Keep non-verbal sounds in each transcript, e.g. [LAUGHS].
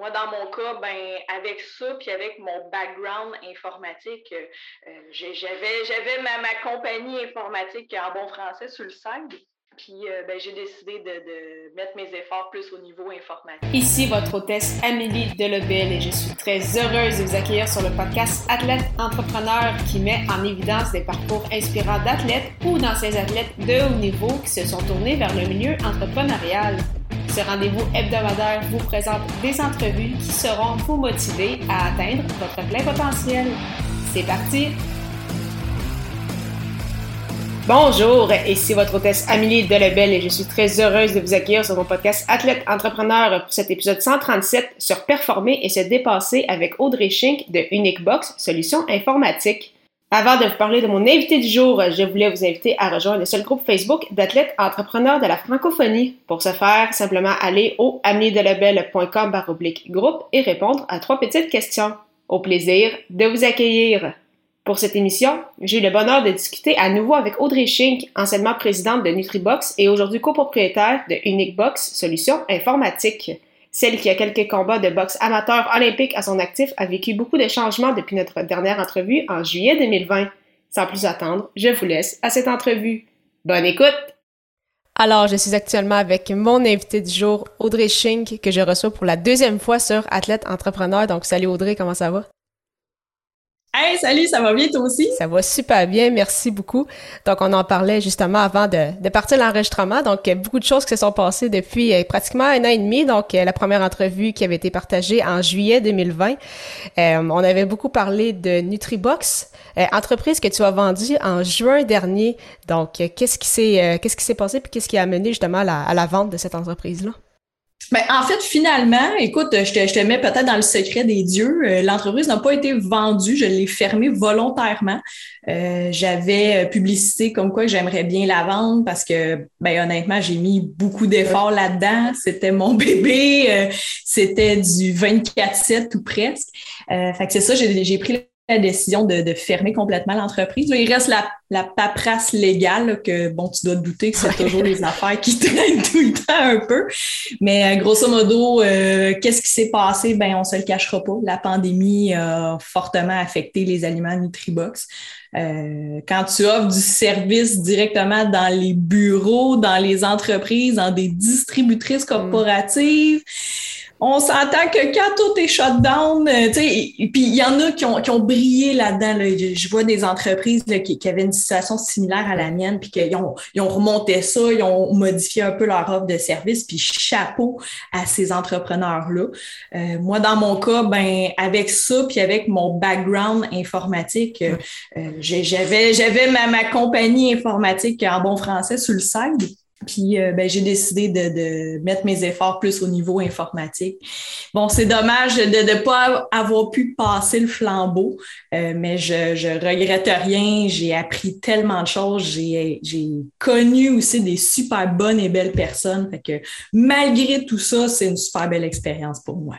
moi, dans mon cas, ben, avec ça, puis avec mon background informatique, j'avais, j'avais ma, compagnie informatique en bon français sur le site. Puis euh, ben, j'ai décidé de, mettre mes efforts plus au niveau informatique. Ici votre hôtesse Amélie Delebel et je suis très heureuse de vous accueillir sur le podcast Athlète Entrepreneur qui met en évidence des parcours inspirants d'athlètes ou d'anciens athlètes de haut niveau qui se sont tournés vers le milieu entrepreneurial. Ce rendez-vous hebdomadaire vous présente des entrevues qui seront vous motiver à atteindre votre plein potentiel. C'est parti! Bonjour, ici votre hôtesse Amélie Delebel et je suis très heureuse de vous accueillir sur mon podcast Athlète Entrepreneur pour cet épisode 137 sur performer et se dépasser avec Audrey Schink de Unique Box Solutions informatiques. Avant de vous parler de mon invité du jour, je voulais vous inviter à rejoindre le seul groupe Facebook d'athlètes entrepreneurs de la francophonie. Pour ce faire, simplement aller au ameliedelebel.com groupe et répondre à trois petites questions. Au plaisir de vous accueillir. Pour cette émission, j'ai eu le bonheur de discuter à nouveau avec Audrey Schink, anciennement présidente de NutriBox et aujourd'hui copropriétaire de Unique Box Solutions informatiques. Celle qui a quelques combats de boxe amateur olympique à son actif a vécu beaucoup de changements depuis notre dernière entrevue en juillet 2020. Sans plus attendre, je vous laisse à cette entrevue. Bonne écoute! Alors, je suis actuellement avec mon invité du jour, Audrey Schink, que je reçois pour la deuxième fois sur Athlète Entrepreneur. Donc, salut Audrey, comment ça va? Hey, salut, ça va bien toi aussi? Ça va super bien, merci beaucoup. Donc, on en parlait justement avant de, de partir l'enregistrement. Donc, beaucoup de choses qui se sont passées depuis euh, pratiquement un an et demi. Donc, euh, la première entrevue qui avait été partagée en juillet 2020. Euh, on avait beaucoup parlé de NutriBox, entreprise que tu as vendue en juin dernier. Donc, qu'est-ce qui s'est qu'est-ce qui s'est passé puis qu'est-ce qui a amené justement à la vente de cette entreprise-là? Ben, en fait, finalement, écoute, je te, je te mets peut-être dans le secret des dieux. Euh, l'entreprise n'a pas été vendue, je l'ai fermée volontairement. Euh, j'avais publicité comme quoi j'aimerais bien la vendre parce que, ben, honnêtement, j'ai mis beaucoup d'efforts là-dedans. C'était mon [LAUGHS] bébé, euh, c'était du 24-7 ou presque. fait que c'est ça, j'ai pris la décision de, fermer complètement l'entreprise. Il reste la, la paperasse légale que, bon, tu dois te douter que c'est toujours les affaires qui [LAUGHS] traînent tout le temps un peu. Mais euh, grosso modo, euh, qu'est-ce qui s'est passé? Ben, on se le cachera pas. La pandémie a fortement affecté les aliments Nutribox. Euh, quand tu offres du service directement dans les bureaux, dans les entreprises, dans des distributrices corporatives, on s'entend que quand tout est shut down, euh, tu sais, puis il y en a qui ont, qui ont brillé là-dedans. Là. Je, vois des entreprises qui, qui, avaient une situation similaire à la mienne, puis qu'ils ont, ils ont remonté ça, ils ont modifié un peu leur offre de service, puis chapeau à ces entrepreneurs-là. Euh, moi, dans mon cas, ben avec ça, puis avec mon background informatique, euh, j'avais j'avais ma, ma compagnie informatique en bon français sur le site. Puis euh, ben, j'ai décidé de, de, mettre mes efforts plus au niveau informatique. Bon, c'est dommage de ne pas avoir pu passer le flambeau, euh, mais je, je regrette rien. J'ai appris tellement de choses. J'ai, connu aussi des super bonnes et belles personnes. Fait que malgré tout ça, c'est une super belle expérience pour moi.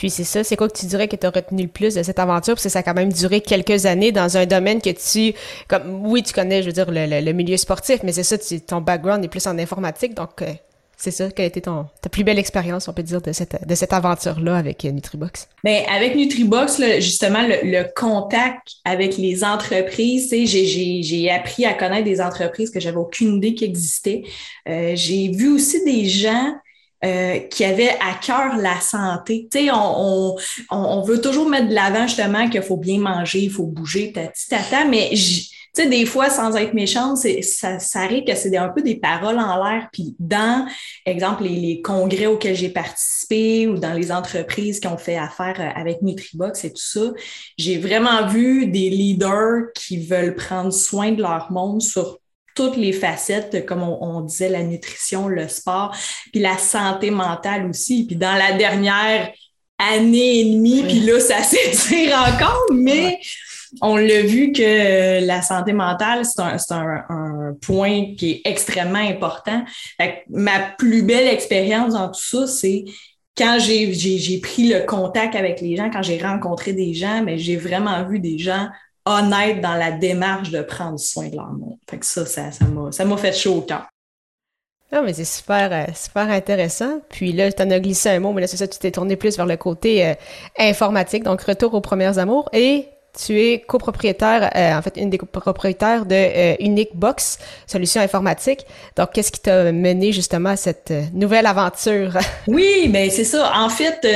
Puis c'est ça, c'est quoi que tu dirais que tu as retenu le plus de cette aventure? Parce que ça a quand même duré quelques années dans un domaine que tu, comme, oui, tu connais, je veux dire, le, milieu sportif, mais c'est ça, ton background est plus en informatique, donc euh, c'est ça, quelle a été ton, ta plus belle expérience, on peut dire, de cette, de cette aventure-là avec euh, Nutribox? Bien, avec Nutribox, justement, le, contact avec les entreprises, j'ai, j'ai appris à connaître des entreprises que j'avais aucune idée qui existaient. Euh, j'ai vu aussi des gens euh, qui avait à cœur la santé. Tu sais, on, on, on, veut toujours mettre de l'avant justement qu'il faut bien manger, il faut bouger, tati tata, mais tu sais, des fois, sans être méchante, ça, ça arrive que c'est un peu des paroles en l'air. Puis dans, exemple, les, les congrès auxquels j'ai participé ou dans les entreprises qui ont fait affaire euh, avec Nutribox et tout ça, j'ai vraiment vu des leaders qui veulent prendre soin de leur monde sur toutes les facettes, comme on, disait, la nutrition, le sport, puis la santé mentale aussi. Puis dans la dernière année et demie, puis là, ça [LAUGHS] s'étire encore, mais on l'a vu que la santé mentale, c'est un, point qui est extrêmement important. ma plus belle expérience dans tout ça, c'est quand j'ai pris le contact avec les gens, quand j'ai rencontré des gens, mais j'ai vraiment vu des gens honnête dans la démarche de prendre soin de leur monde. Fait que ça, ça, ça m'a fait chaud au cœur. Non, mais c'est super, euh, super intéressant. Puis là, tu en as glissé un mot, mais là, c'est ça, tu t'es tourné plus vers le côté euh, informatique, donc retour aux premières amours. Et tu es copropriétaire, euh, en fait, une des copropriétaires de euh, Unique Box, solution informatique. Donc, qu'est-ce qui t'a mené justement à cette nouvelle aventure? [LAUGHS] oui, ben c'est ça. En fait,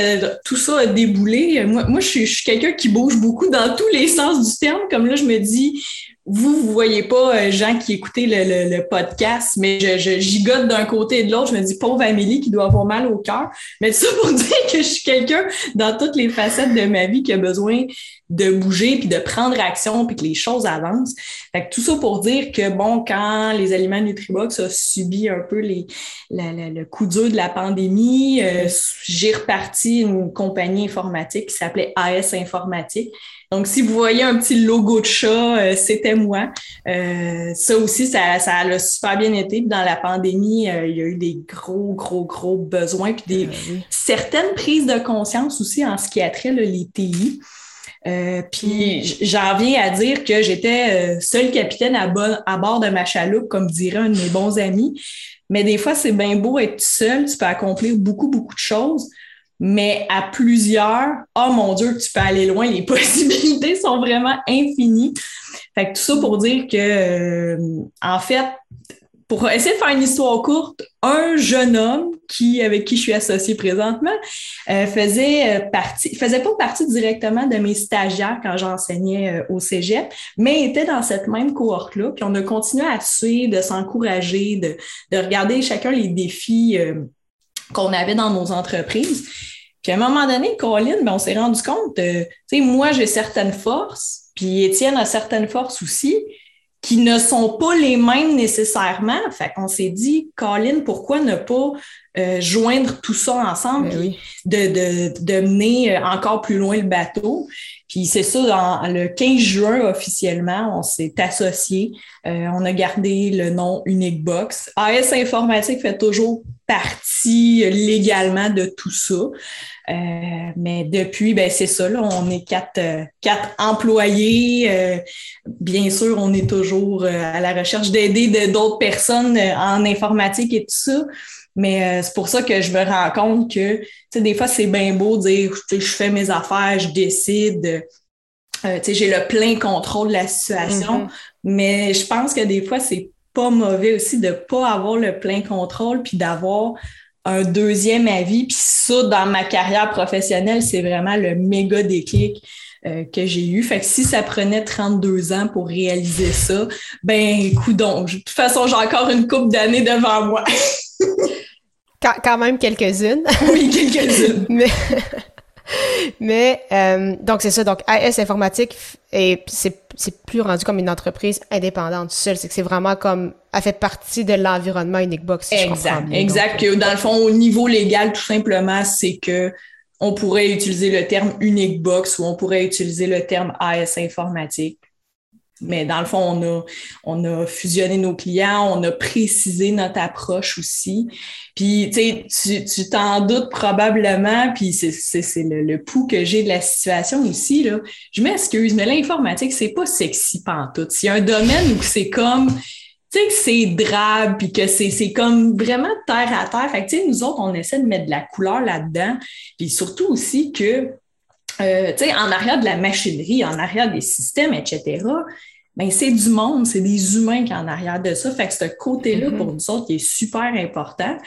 tout ça a déboulé. Moi, moi je suis, quelqu'un qui bouge beaucoup dans tous les sens du terme. Comme là, je me dis, vous, vous voyez pas euh, gens qui écoutaient le, le, podcast, mais je, je gigote d'un côté et de l'autre. Je me dis, pauvre Amélie qui doit avoir mal au cœur. Mais ça pour [LAUGHS] dire que je suis quelqu'un dans toutes les facettes de ma vie qui a besoin de bouger puis de prendre action puis que les choses avancent. Fait que tout ça pour dire que bon, quand les aliments Nutribox ont subi un peu les, le coup dur de la pandémie, euh, j'ai reparti une compagnie informatique qui s'appelait AS Informatique donc, si vous voyez un petit logo de chat, euh, c'était moi. Euh, ça aussi, ça, ça a super bien été. dans la pandémie, euh, il y a eu des gros, gros, gros besoins, puis des ah certaines prises de conscience aussi en ce qui a trait les TI. Puis mm. j'en viens à dire que j'étais seul capitaine à, à bord de ma chaloupe, comme dirait un de mes bons amis. Mais des fois, c'est bien beau être seul, tu peux accomplir beaucoup, beaucoup de choses mais à plusieurs, oh mon Dieu, tu peux aller loin, les [LAUGHS] possibilités sont vraiment infinies. Fait que tout ça pour dire que, euh, en fait, pour essayer de faire une histoire courte, un jeune homme qui, avec qui je suis associée présentement, euh, faisait euh, partie, faisait pas partie directement de mes stagiaires quand j'enseignais au Cégep, mais était dans cette même cohorte-là. Puis on a continué à suivre, de s'encourager, de, de regarder chacun les défis qu'on avait dans nos entreprises. Puis à un moment donné, Colin, ben, on s'est rendu compte, de, tu sais, moi, j'ai certaines forces, puis Étienne a certaines forces aussi, qui ne sont pas les mêmes nécessairement. Fait qu'on s'est dit, Colin, pourquoi ne pas euh, joindre tout ça ensemble, ben de, de, de mener encore plus loin le bateau. Puis c'est ça, dans, le 15 juin officiellement, on s'est associé. Euh, on a gardé le nom Unique Box. AS Informatique fait toujours partie légalement de tout ça. Euh, mais depuis, ben c'est ça, là, on est quatre, euh, quatre employés. bien sûr, on est toujours à la recherche d'aider d'autres personnes en informatique et tout ça. Mais c'est pour ça que je me rends compte que, tu sais, des fois, c'est bien beau de dire, je fais mes affaires, je décide. Euh, j'ai le plein contrôle de la situation, mm-hmm. mais je pense que des fois, c'est pas mauvais aussi de pas avoir le plein contrôle puis d'avoir un deuxième avis. Puis ça, dans ma carrière professionnelle, c'est vraiment le méga déclic euh, que j'ai eu. Fait que si ça prenait 32 ans pour réaliser ça, ben, écoute donc, de toute façon, j'ai encore une coupe d'années devant moi. [LAUGHS] quand, quand, même quelques-unes. oui, quelques-unes. [LAUGHS] Mais... Mais euh, donc c'est ça. Donc AS Informatique et c'est c'est plus rendu comme une entreprise indépendante seule. C'est que c'est vraiment comme elle fait partie de l'environnement Uniquebox. Si exact, exact. Dans le fond au niveau légal tout simplement c'est que on pourrait utiliser le terme Uniquebox ou on pourrait utiliser le terme AS Informatique. Mais dans le fond, on a, on a fusionné nos clients, on a précisé notre approche aussi. Puis, tu sais, tu t'en doutes probablement, puis c'est le, le pouls que j'ai de la situation aussi. Là. Je m'excuse, mais l'informatique, c'est pas sexy pantoute. C'est un domaine où c'est comme, tu sais, que c'est drabe, puis que c'est comme vraiment terre à terre. Fait que, tu sais, nous autres, on essaie de mettre de la couleur là-dedans. Puis surtout aussi que euh, en arrière de la machinerie, en arrière des systèmes, etc., ben, c'est du monde, c'est des humains qui sont en arrière de ça. Fait que ce côté-là, mm-hmm. pour nous autres, qui est super important.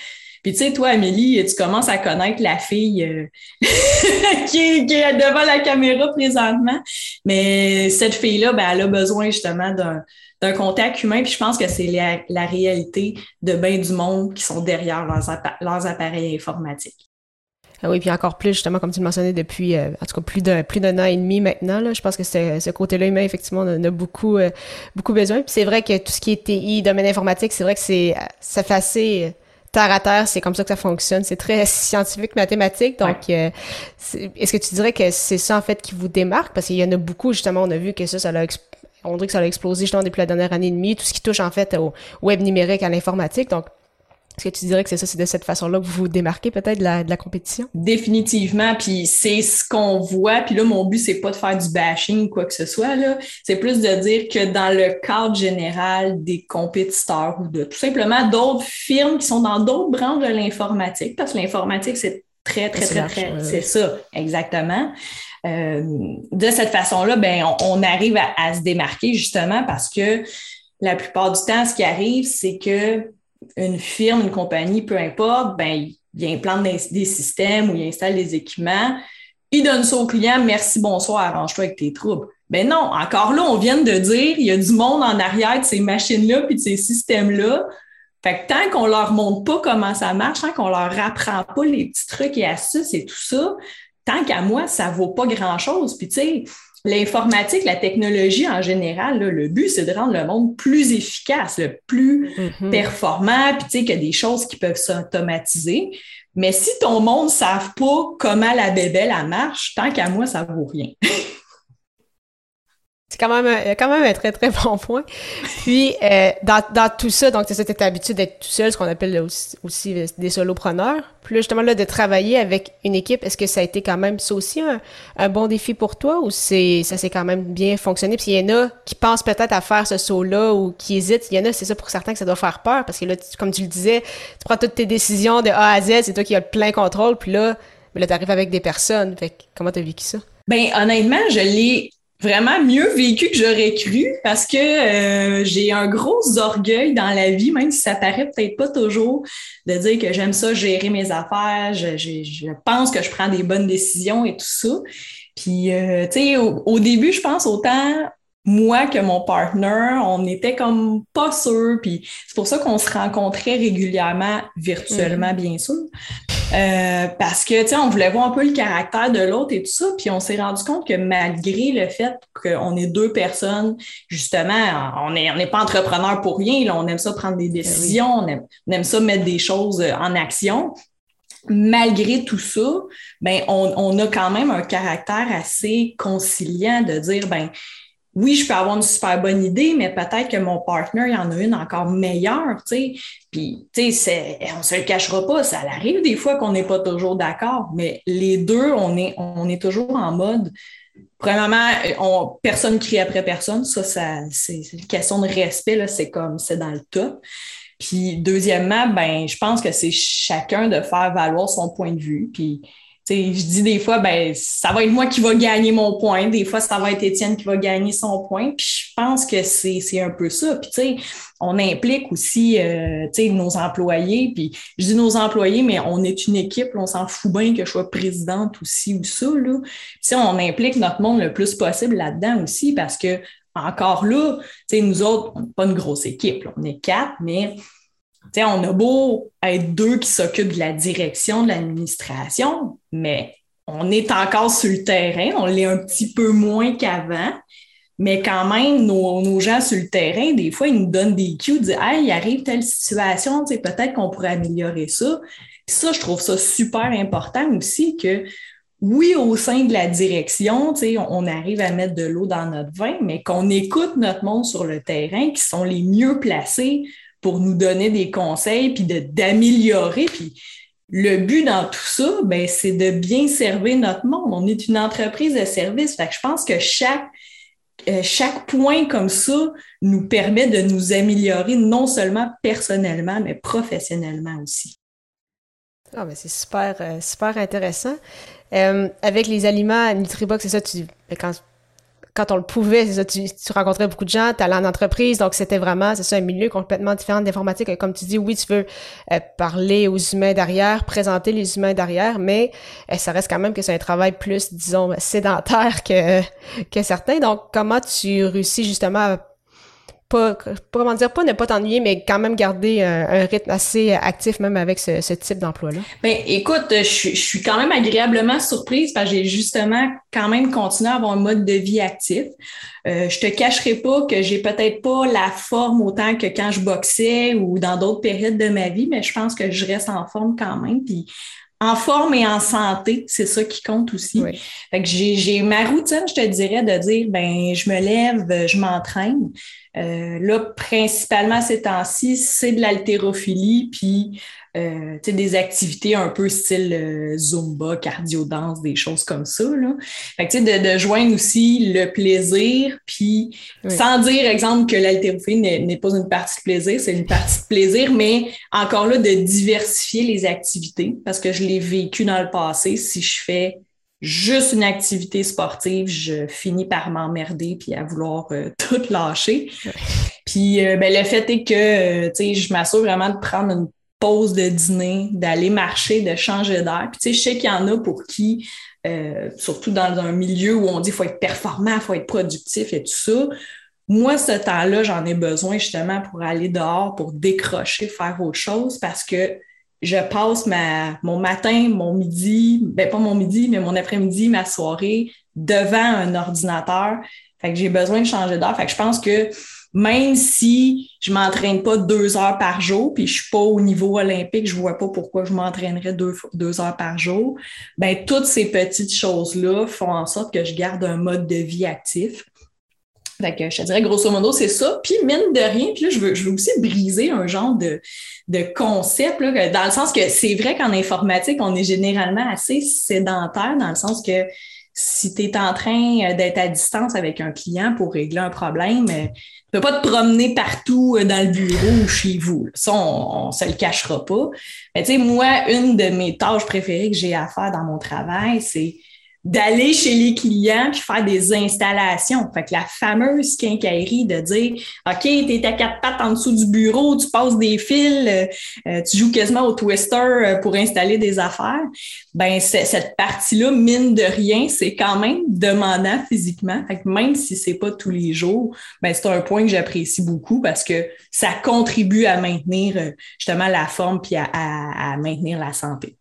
Puis tu sais, toi, Amélie, tu commences à connaître la fille euh, [LAUGHS] qui, est, devant la caméra présentement. Mais cette fille-là, ben, elle a besoin justement d'un contact humain. Puis je pense que c'est la, réalité de bien du monde qui sont derrière leurs appareils informatiques. Ah oui, puis encore plus, justement, comme tu le mentionnais, depuis, euh, en tout cas, plus d'un, plus d'un an et demi maintenant, là, je pense que ce côté-là humain, effectivement, on a beaucoup, euh, beaucoup besoin. Puis c'est vrai que tout ce qui est TI, domaine informatique, c'est vrai que c'est, ça fait assez terre à terre, c'est comme ça que ça fonctionne. C'est très [LAUGHS] scientifique, mathématique. Donc, euh, est-ce que tu dirais que c'est ça, en fait, qui vous démarque? Parce qu'il y en a beaucoup, justement, on a vu que ça, ça a on dirait que ça a explosé justement depuis la dernière année et demie, tout ce qui touche en fait au web numérique, à l'informatique. Donc, Est-ce que tu dirais que c'est ça, c'est de cette façon-là que vous vous démarquez peut-être de la, de la compétition? Définitivement, puis c'est ce qu'on voit. Puis là, mon but, c'est pas de faire du bashing ou quoi que ce soit, là. C'est plus de dire que dans le cadre général des compétiteurs ou de tout simplement d'autres firmes qui sont dans d'autres branches de l'informatique, parce que l'informatique, c'est très, très, très, très, c'est ça, exactement. Euh, de cette façon-là, ben, on, arrive à, à se démarquer justement parce que la plupart du temps, ce qui arrive, c'est que une firme, une compagnie, peu importe, ben, il implante des, des systèmes ou il installe des équipements. Il donne ça au client, merci, bonsoir, arrange-toi avec tes troubles. Ben non, encore là, on vient de dire, il y a du monde en arrière de ces machines-là puis de ces systèmes-là. Fait que tant qu'on leur montre pas comment ça marche, tant qu'on leur apprend pas les petits trucs et astuces et tout ça, tant qu'à moi, ça vaut pas grand-chose. Puis tu sais, L'informatique, la technologie en général, le but, c'est de rendre le monde plus efficace, le plus mm-hmm. performant, puis tu sais, qu'il y a des choses qui peuvent s'automatiser. Mais si ton monde ne savent pas comment la bébelle marche, tant qu'à moi, ça vaut rien. [LAUGHS] C'est quand même, un, quand même un très, très [LAUGHS] bon point. Puis, euh, dans, dans, tout ça, donc, tu sais, habitué d'être tout seul, ce qu'on appelle aussi, euh, des solopreneurs. Puis là, justement, là, de travailler avec une équipe, est-ce que ça a été quand même, ça aussi, un, bon défi pour toi ou c'est, ça s'est quand même bien fonctionné? Puis il y en a qui pensent peut-être à faire ce saut-là ou qui hésitent. Il y en a, c'est ça pour certains que ça doit faire peur parce que là, comme tu le disais, tu prends toutes tes décisions de A à Z, c'est toi qui as le plein contrôle. Puis là, là, tu arrives avec des personnes. Fait comment t'as vécu ça? Ben, honnêtement, je l'ai vraiment mieux vécu que j'aurais cru parce que euh, j'ai un gros orgueil dans la vie, même si ça paraît peut-être pas toujours, de dire que j'aime ça gérer mes affaires, je, je, pense que je prends des bonnes décisions et tout ça. Puis, euh, tu sais, au, au, début, je pense autant moi que mon partner, on était comme pas sûr. Puis c'est pour ça qu'on se rencontrait régulièrement, virtuellement, mm-hmm. bien sûr. Euh, parce que, tu sais, on voulait voir un peu le caractère de l'autre et tout ça. Puis on s'est rendu compte que malgré le fait qu'on est deux personnes, justement, on n'est on pas entrepreneur pour rien. Là, on aime ça prendre des ben décisions, on, aime, on aime ça mettre des choses en action malgré tout ça, ben, on, on, a quand même un caractère assez conciliant de dire, ben, oui, je peux avoir une super bonne idée, mais peut-être que mon partner, il y en a une encore meilleure, tu sais. Puis, tu sais, on se le cachera pas, ça arrive des fois qu'on n'est pas toujours d'accord, mais les deux, on est, on est toujours en mode, premièrement, on, personne crie après personne, ça, ça c'est une question de respect, c'est comme, c'est dans le top. Puis, deuxièmement, ben, je pense que c'est chacun de faire valoir son point de vue, puis je dis des fois, ben, ça va être moi qui va gagner mon point. Des fois, ça va être Étienne qui va gagner son point. Puis je pense que c'est un peu ça. Puis, tu sais, on implique aussi, euh, nos employés. Puis je dis nos employés, mais on est une équipe. on s'en fout bien que je sois présidente aussi ou ça, là. On implique notre monde le plus possible là-dedans aussi parce que, encore là, tu sais, nous autres, on n'est pas une grosse équipe. On est quatre, mais on a beau être deux qui s'occupent de la direction de l'administration, mais on est encore sur le terrain, on l'est un petit peu moins qu'avant, mais quand même, nos, gens sur le terrain, des fois, ils nous donnent des cues, disent Hey, il arrive telle situation, peut-être qu'on pourrait améliorer ça. ça, je trouve ça super important aussi que oui, au sein de la direction, on arrive à mettre de l'eau dans notre vin, mais qu'on écoute notre monde sur le terrain, qui sont les mieux placés pour nous donner des conseils, puis d'améliorer. Puis le but dans tout ça, ben, c'est de bien servir notre monde. On est une entreprise de service. Fait que je pense que chaque, euh, chaque point comme ça nous permet de nous améliorer non seulement personnellement, mais professionnellement aussi. Ah, ben c'est super, euh, super intéressant. Euh, avec les aliments Nutribox, c'est ça, tu, ben, quand quand on le pouvait, ça, tu, rencontrais beaucoup de gens, tu allais en entreprise, donc c'était vraiment, c'est ça, un milieu complètement différent d'informatique. Comme tu dis, oui, tu veux euh, parler aux humains derrière, présenter les humains derrière, mais euh, ça reste quand même que c'est un travail plus, disons, sédentaire que, que certains. Donc, comment tu réussis justement à pas, comment dire, pas ne pas t'ennuyer, mais quand même garder un, rythme assez actif même avec ce, type d'emploi-là? Ben, écoute, je, je, suis quand même agréablement surprise parce que j'ai justement quand même continué à avoir un mode de vie actif. Euh, je te cacherai pas que j'ai peut-être pas la forme autant que quand je boxais ou dans d'autres périodes de ma vie, mais je pense que je reste en forme quand même. Puis en forme et en santé, c'est ça qui compte aussi. Fait que j'ai ma routine, je te dirais, de dire ben je me lève, je m'entraîne. Euh, là, principalement ces temps-ci, c'est de l'haltérophilie, puis euh, des activités un peu style euh, Zumba, cardio-danse, des choses comme ça. Là. Fait que, de, de joindre aussi le plaisir, puis sans dire, exemple, que l'haltérophilie n'est pas une partie de plaisir, c'est une partie de plaisir, mais encore là, de diversifier les activités, parce que je l'ai vécu dans le passé. Si je fais juste une activité sportive, je finis par m'emmerder puis à vouloir euh, [LAUGHS] tout lâcher. Puis ben, le fait est que je m'assure vraiment de prendre une pause de dîner, d'aller marcher, de changer d'air. Puis tu sais, je sais qu'il y en a pour qui, euh, surtout dans un milieu où on dit qu'il faut être performant, faut être productif et tout ça. Moi, ce temps-là, j'en ai besoin justement pour aller dehors, pour décrocher, faire autre chose parce que je passe ma, mon matin, mon midi, ben pas mon midi, mais mon après-midi, ma soirée devant un ordinateur. Fait que j'ai besoin de changer d'heure. Fait que je pense que même si je m'entraîne pas deux heures par jour, puis je suis pas au niveau olympique, je vois pas pourquoi je m'entraînerais deux, deux heures par jour, ben toutes ces petites choses-là font en sorte que je garde un mode de vie actif. Je te dirais, grosso modo, c'est ça. Puis, mine de rien, puis là, je veux, je veux aussi briser un genre de, de concept, là, dans le sens que c'est vrai qu'en informatique, on est généralement assez sédentaire, dans le sens que si tu es en train d'être à distance avec un client pour régler un problème, tu peux pas te promener partout euh, dans le bureau ou chez vous. Ça, on, ne se le cachera pas. Mais tu sais, moi, une de mes tâches préférées que j'ai à faire dans mon travail, c'est d'aller chez les clients puis faire des installations. Fait que la fameuse quincaillerie de dire OK, tu es à quatre pattes en dessous du bureau, tu passes des fils, euh, euh, tu joues quasiment au twister euh, pour installer des affaires. Ben cette partie-là, mine de rien, c'est quand même demandant physiquement. Fait que même si c'est pas tous les jours, ben c'est un point que j'apprécie beaucoup parce que ça contribue à maintenir justement la forme puis à maintenir la santé.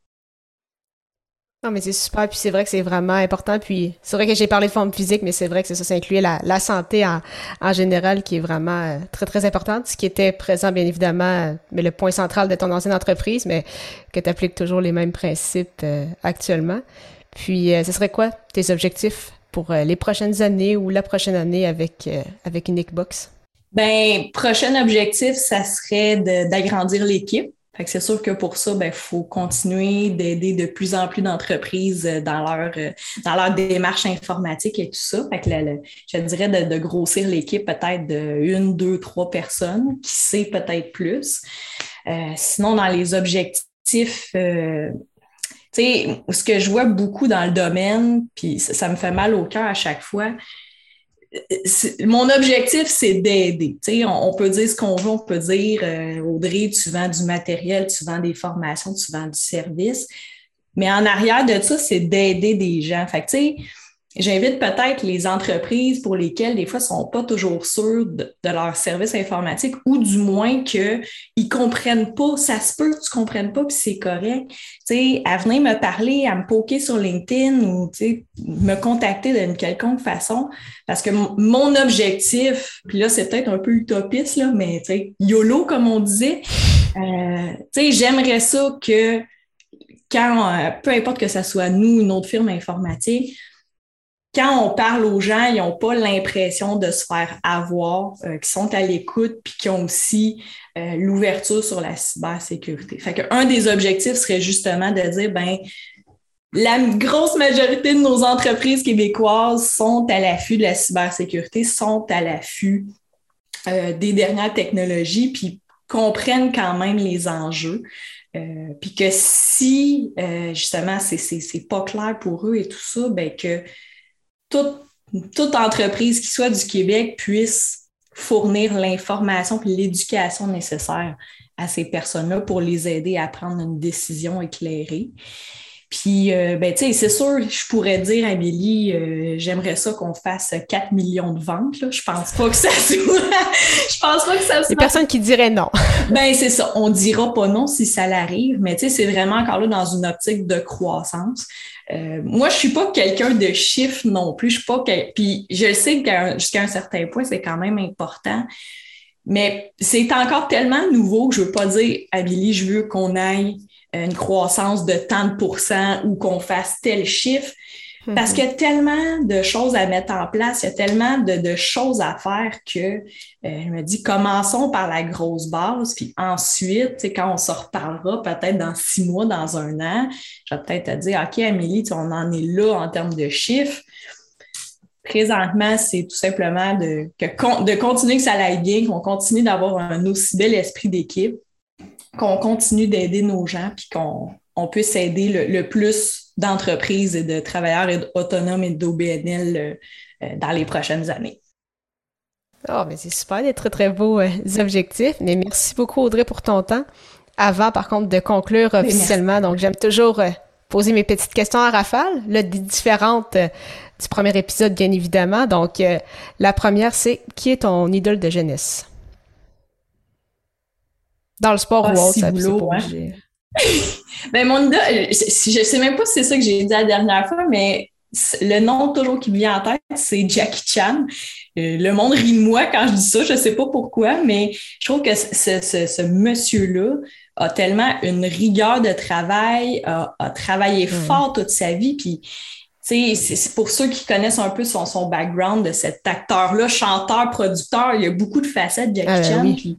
Non, mais c'est super, puis c'est vrai que c'est vraiment important. Puis c'est vrai que j'ai parlé de forme physique, mais c'est vrai que c'est ça, ça incluait la, la santé en, en, général qui est vraiment euh, très, très importante, ce qui était présent, bien évidemment, euh, mais le point central de ton ancienne entreprise, mais que tu appliques toujours les mêmes principes euh, actuellement. Puis, ce serait quoi tes objectifs pour les prochaines années ou la prochaine année avec, avec Unique Box? Ben, prochain objectif, ça serait d'agrandir l'équipe c'est sûr que pour ça, il ben, faut continuer d'aider de plus en plus d'entreprises euh, dans leur, euh, dans leur démarche informatique et tout ça. Fait que je dirais de, grossir l'équipe peut-être de une, deux, trois personnes, qui sait peut-être plus. Euh, sinon, dans les objectifs, euh, ce que je vois beaucoup dans le domaine, puis ça me fait mal au cœur à chaque fois, mon objectif, c'est d'aider. On, on, peut dire ce qu'on veut, on peut dire euh, Audrey, tu vends du matériel, tu vends des formations, tu vends du service. Mais en arrière de ça, c'est d'aider des gens. Fait J'invite peut-être les entreprises pour lesquelles des fois ne sont pas toujours sûrs de, leur service informatique ou du moins qu'ils ne comprennent pas. Ça se peut que tu ne comprennes pas, puis c'est correct. sais, à venir me parler, à me poker sur LinkedIn ou me contacter d'une quelconque façon. Parce que mon objectif, puis là, c'est peut-être un peu utopiste, là, mais YOLO, comme on disait, euh, j'aimerais ça que quand, euh, peu importe que ce soit nous, une autre firme informatique, quand on parle aux gens, ils n'ont pas l'impression de se faire avoir, euh, qui sont à l'écoute, puis qui ont aussi euh, l'ouverture sur la cybersécurité. Fait un des objectifs serait justement de dire, ben, la grosse majorité de nos entreprises québécoises sont à l'affût de la cybersécurité, sont à l'affût euh, des dernières technologies, puis comprennent quand même les enjeux. puis que si justement c'est pas clair pour eux et tout ça, ben que toute, entreprise qui soit du Québec puisse fournir l'information et l'éducation nécessaire à ces personnes-là pour les aider à prendre une décision éclairée. Puis, euh, ben, tu sais, c'est sûr, je pourrais dire, Amélie, euh, j'aimerais ça qu'on fasse 4 millions de ventes. Là. Je pense pas que ça soit. [LAUGHS] je pense pas que ça soit. Il y a personne qui dirait non. [LAUGHS] ben, c'est ça. On dira pas non si ça l'arrive, mais tu sais, c'est vraiment encore là dans une optique de croissance. Euh, moi, je suis pas quelqu'un de chiffres non plus. Je suis pas. Puis, je sais que jusqu'à un certain point, c'est quand même important. Mais c'est encore tellement nouveau que je veux pas dire, Amélie, je veux qu'on aille une croissance de tant de pourcents ou qu'on fasse tel chiffre. Parce qu'il y a tellement de choses à mettre en place, il y a tellement de, choses à faire que euh, je me dis, commençons par la grosse base, puis ensuite, quand on se reparlera, peut-être dans six mois, dans un an, je vais peut-être te dire, OK, Amélie, on en est là en termes de chiffres. Présentement, c'est tout simplement de, de continuer que ça aille bien, qu'on continue d'avoir un aussi bel esprit d'équipe, qu'on continue d'aider nos gens, puis qu'on on puisse aider le plus d'entreprises et de travailleurs autonomes et d'OBNL euh, euh, dans les prochaines années. Oh, mais c'est super, des très, très beaux euh, objectifs. Mais merci beaucoup, Audrey, pour ton temps. Avant, par contre, de conclure officiellement, donc j'aime toujours poser mes petites questions à rafale, là, des différentes du premier épisode, bien évidemment. Donc, la première, c'est qui est ton idole de jeunesse? Dans le sport ah, ou autre, ça, [LAUGHS] ben, mon idole, euh, je sais même pas si c'est ça que j'ai dit la dernière fois, mais le nom toujours qui me vient en tête, c'est Jackie Chan. Euh, le monde rit de moi quand je dis ça, je sais pas pourquoi, mais je trouve que ce, monsieur-là a tellement une rigueur de travail, a, travaillé mm. fort toute sa vie, puis c'est pour ceux qui connaissent un peu son, son background de cet acteur-là, chanteur, producteur, il y a beaucoup de facettes de Jackie ah, ben Chan. Puis,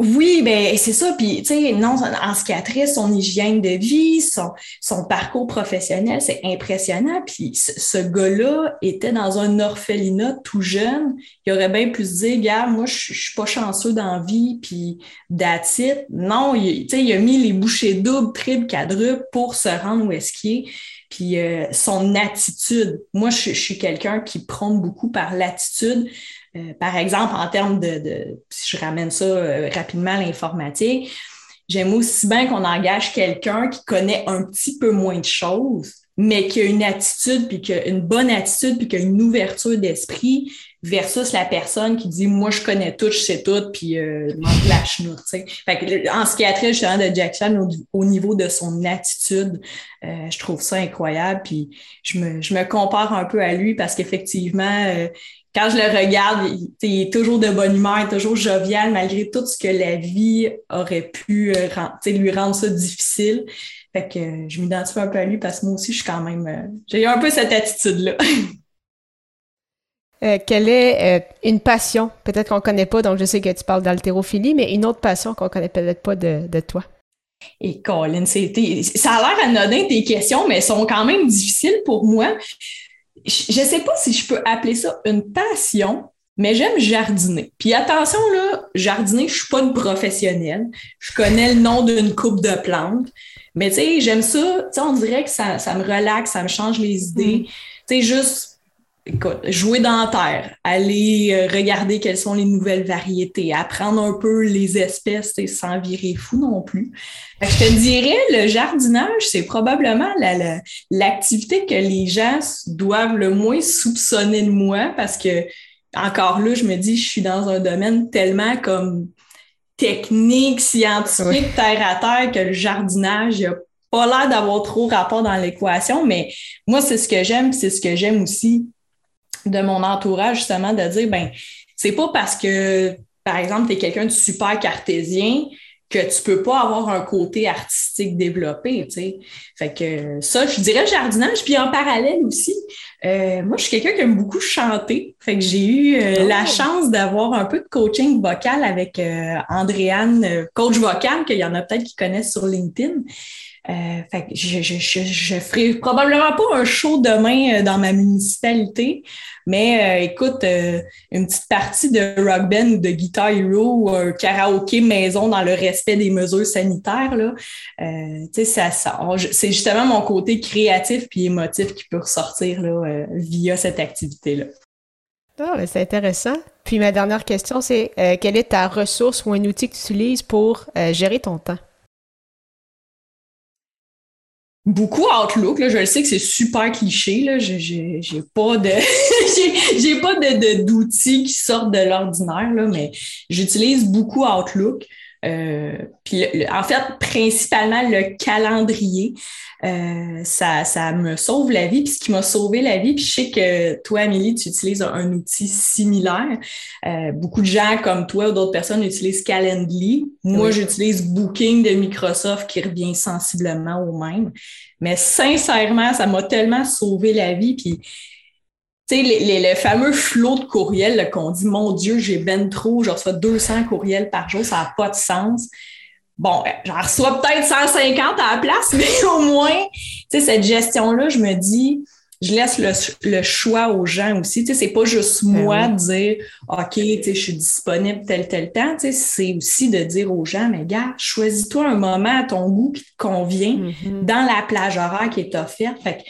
oui, ben c'est ça. Puis, tu sais, non, en cicatrice, son hygiène de vie, son, parcours professionnel, c'est impressionnant. Puis, ce, gars-là était dans un orphelinat tout jeune. Il aurait bien pu se dire, gars, moi, je, suis pas chanceux dans vie, puis that's Non, tu sais, il a mis les bouchées doubles, triples, quadruples pour se rendre où est-ce qu'il est. Puis, euh, son attitude. Moi, je, je suis quelqu'un qui prône beaucoup par l'attitude. Euh, par exemple, en termes de, si je ramène ça euh, rapidement à l'informatique, j'aime aussi bien qu'on engage quelqu'un qui connaît un petit peu moins de choses, mais qui a une attitude, puis qui a une bonne attitude, puis qui a une ouverture d'esprit versus la personne qui dit moi je connais tout, je sais tout, puis euh, m'en lâche nous. Fait que, en psychiatrie, justement, de Jackson, au, niveau de son attitude, euh, je trouve ça incroyable. Puis je me, je me compare un peu à lui parce qu'effectivement, quand je le regarde, il, est toujours de bonne humeur, il est toujours jovial malgré tout ce que la vie aurait pu euh, lui rendre ça difficile. Fait que euh, je m'identifie un peu à lui parce que moi aussi, je suis quand même. Euh, j'ai eu un peu cette attitude-là. quelle est une passion, peut-être qu'on ne connaît pas, donc je sais que tu parles d'haltérophilie, mais une autre passion qu'on ne connaît peut-être pas de, de toi? Et Colin, ça a l'air anodin tes questions, mais elles sont quand même difficiles pour moi je ne sais pas si je peux appeler ça une passion, mais j'aime jardiner. Puis attention, là, jardiner, je ne suis pas une professionnelle. Je connais le nom d'une coupe de plantes. Mais tu sais, j'aime ça. Tu sais, on dirait que ça, ça, me relaxe, ça me change les idées. Mm. Tu sais, juste écoute, jouer dans la terre, aller euh, regarder quelles sont les nouvelles variétés, apprendre un peu les espèces sans virer fou non plus. je te dirais, le jardinage, c'est probablement l'activité que les gens doivent le moins soupçonner de moi parce que, encore là, je me dis, je suis dans un domaine tellement comme technique, scientifique, terre à terre, que le jardinage, il n'y a pas l'air d'avoir trop rapport dans l'équation, mais moi, c'est ce que j'aime, c'est ce que j'aime aussi de mon entourage, justement, de dire, ben, c'est pas parce que, par exemple, tu es quelqu'un de super cartésien que tu peux pas avoir un côté artistique développé, tu sais. Fait que ça, je dirais le jardinage. Puis en parallèle aussi, euh, moi, je suis quelqu'un qui aime beaucoup chanter. Fait que j'ai eu euh, la oh! chance d'avoir un peu de coaching vocal avec euh, Andréane, coach vocal, qu'il y en a peut-être qui connaissent sur LinkedIn. Euh, fait que je, ferai probablement pas un show demain euh, dans ma municipalité, mais euh, écoute, une petite partie de rock band ou de guitar hero ou un karaoké maison dans le respect des mesures sanitaires, là, ça, ça c'est justement mon côté créatif puis émotif qui peut ressortir là, via cette activité-là. Ah, c'est intéressant. Puis ma dernière question, c'est quelle est ta ressource ou un outil que tu utilises pour gérer ton temps? Beaucoup Outlook. Là, je le sais que c'est super cliché. Là. Je, j'ai pas de [LAUGHS] j'ai, pas de, d'outils qui sortent de l'ordinaire, mais j'utilise beaucoup Outlook. Euh, puis en fait, principalement le calendrier, euh, ça, ça me sauve la vie. Puis ce qui m'a sauvé la vie, puis je sais que toi, Amélie, tu utilises un, outil similaire. Euh, beaucoup de gens comme toi ou d'autres personnes utilisent Calendly. Moi, j'utilise Booking de Microsoft qui revient sensiblement au même. Mais sincèrement, ça m'a tellement sauvé la vie. Puis sais, les, le fameux flot de courriels qu'on dit, mon Dieu, j'ai ben trop, je reçois 200 courriels par jour, ça n'a pas de sens. Bon, euh, j'en reçois peut-être 150 à la place, [LAUGHS] mais au moins, tu sais, cette gestion-là, je me dis, je laisse le, choix aux gens aussi. Tu sais, c'est pas juste ben moi de dire, OK, tu sais, je suis disponible tel, tel temps. Tu sais, c'est aussi de dire aux gens, mais gars, choisis-toi un moment à ton goût qui te convient mm-hmm. dans la plage horaire qui est offerte. Fait que,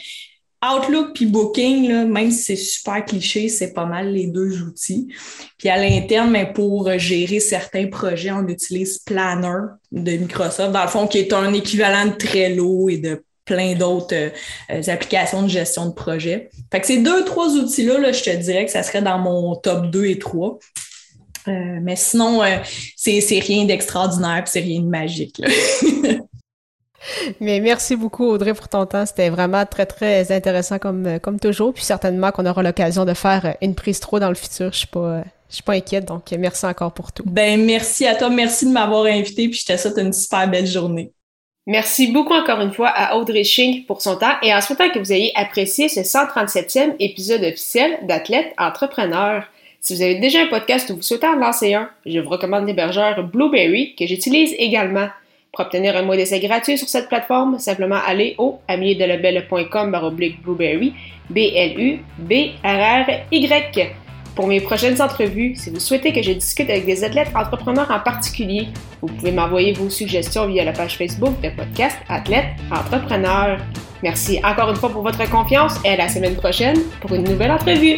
Outlook puis Booking, là, même si c'est super cliché, c'est pas mal les deux outils. Puis à l'interne, mais pour gérer certains projets, on utilise Planner de Microsoft, dans le fond, qui est un équivalent de Trello et de plein d'autres euh, applications de gestion de projet. Fait que ces deux, trois outils-là, là, je te dirais que ça serait dans mon top 2 et 3. Euh, mais sinon, euh, c'est rien d'extraordinaire, c'est rien de magique. [LAUGHS] Mais merci beaucoup, Audrey, pour ton temps. C'était vraiment très, très intéressant comme, comme toujours. Puis certainement qu'on aura l'occasion de faire une prise trop dans le futur. Je suis pas, je suis pas inquiète. Donc, merci encore pour tout. Ben, merci à toi. Merci de m'avoir invité. Puis je te souhaite une super belle journée. Merci beaucoup encore une fois à Audrey Schink pour son temps et en souhaitant que vous ayez apprécié ce 137e épisode officiel d'Athlète Entrepreneur. Si vous avez déjà un podcast ou vous souhaitez en lancer un, je vous recommande l'hébergeur Blueberry que j'utilise également. Pour obtenir un mois d'essai gratuit sur cette plateforme, simplement allez au amiedelabel.com baroblique blueberry, B-L-U-B-R-R-Y. Pour mes prochaines entrevues, si vous souhaitez que je discute avec des athlètes entrepreneurs en particulier, vous pouvez m'envoyer vos suggestions via la page Facebook de podcast Athlètes Entrepreneurs. Merci encore une fois pour votre confiance et à la semaine prochaine pour une nouvelle entrevue.